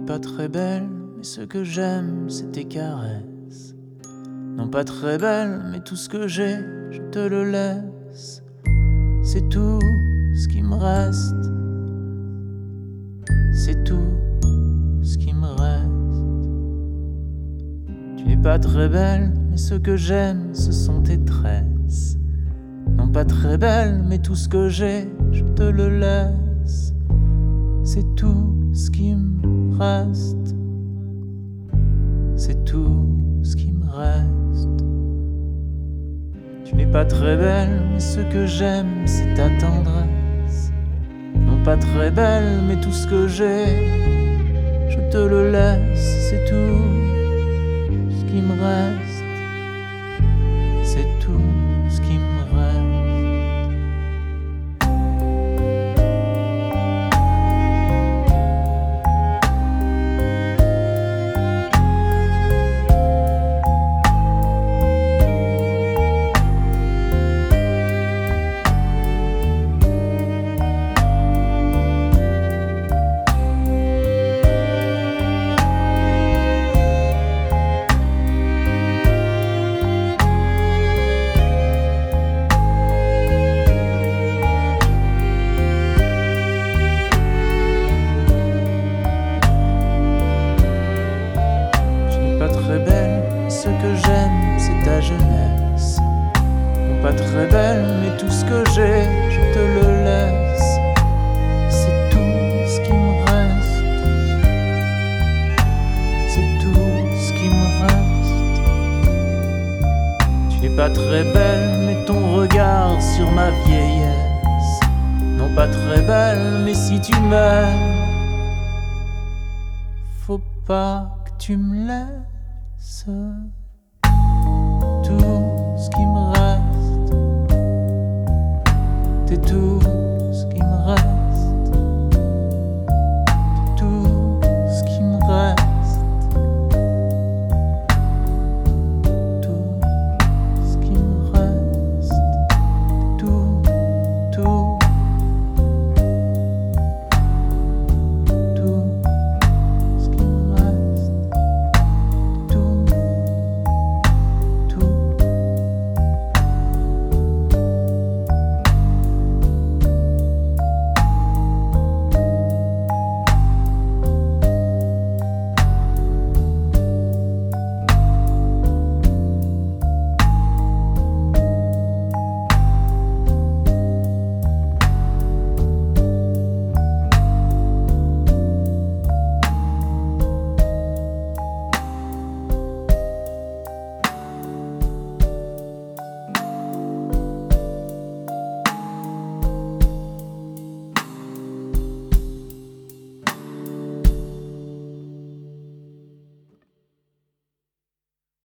pas très belle, mais ce que j'aime, c'est tes caresses. Non pas très belle, mais tout ce que j'ai, je te le laisse. C'est tout ce qui me reste. C'est tout ce qui me reste. Tu n'es pas très belle, mais ce que j'aime, ce sont tes tresses. Non pas très belle, mais tout ce que j'ai, je te le laisse. C'est tout ce qui me reste. C'est tout ce qui me reste. Tu n'es pas très belle, mais ce que j'aime, c'est ta tendresse. Non pas très belle, mais tout ce que j'ai, je te le laisse. C'est tout ce qui me reste. C'est tout ce qui me reste. Très belle, ce que j'aime, c'est ta jeunesse. Non pas très belle, mais tout ce que j'ai, je te le laisse. C'est tout ce qui me reste. C'est tout ce qui me reste. Tu n'es pas très belle, mais ton regard sur ma vieillesse. Non pas très belle, mais si tu m'aimes faut pas que tu me laisses tout